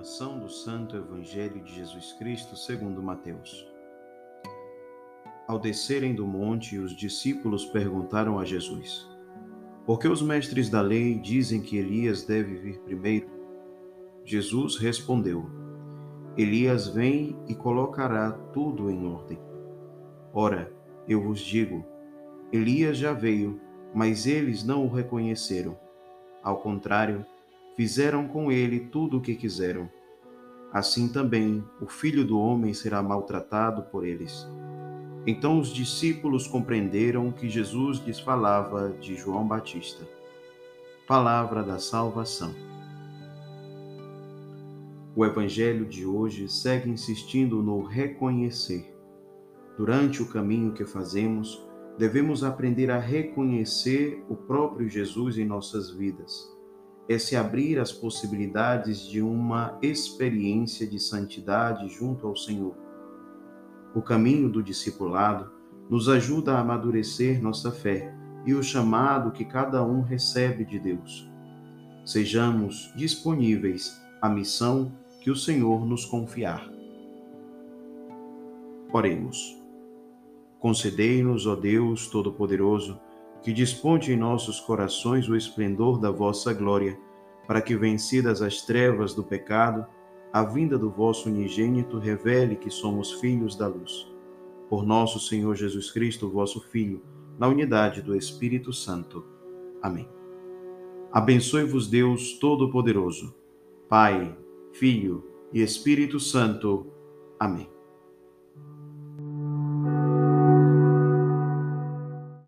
Proclamação do Santo Evangelho de Jesus Cristo segundo Mateus. Ao descerem do monte, os discípulos perguntaram a Jesus: Por que os mestres da lei dizem que Elias deve vir primeiro? Jesus respondeu: Elias vem e colocará tudo em ordem. Ora, eu vos digo: Elias já veio, mas eles não o reconheceram. Ao contrário, fizeram com ele tudo o que quiseram. Assim também o filho do homem será maltratado por eles. Então os discípulos compreenderam que Jesus lhes falava de João Batista. Palavra da salvação. O Evangelho de hoje segue insistindo no reconhecer. Durante o caminho que fazemos, devemos aprender a reconhecer o próprio Jesus em nossas vidas é se abrir às possibilidades de uma experiência de santidade junto ao Senhor. O caminho do discipulado nos ajuda a amadurecer nossa fé e o chamado que cada um recebe de Deus. Sejamos disponíveis à missão que o Senhor nos confiar. Oremos. Concedei-nos, ó Deus Todo-Poderoso, que disponde em nossos corações o esplendor da vossa glória, para que, vencidas as trevas do pecado, a vinda do vosso unigênito revele que somos filhos da luz. Por nosso Senhor Jesus Cristo, vosso Filho, na unidade do Espírito Santo. Amém. Abençoe-vos Deus Todo-Poderoso, Pai, Filho e Espírito Santo. Amém.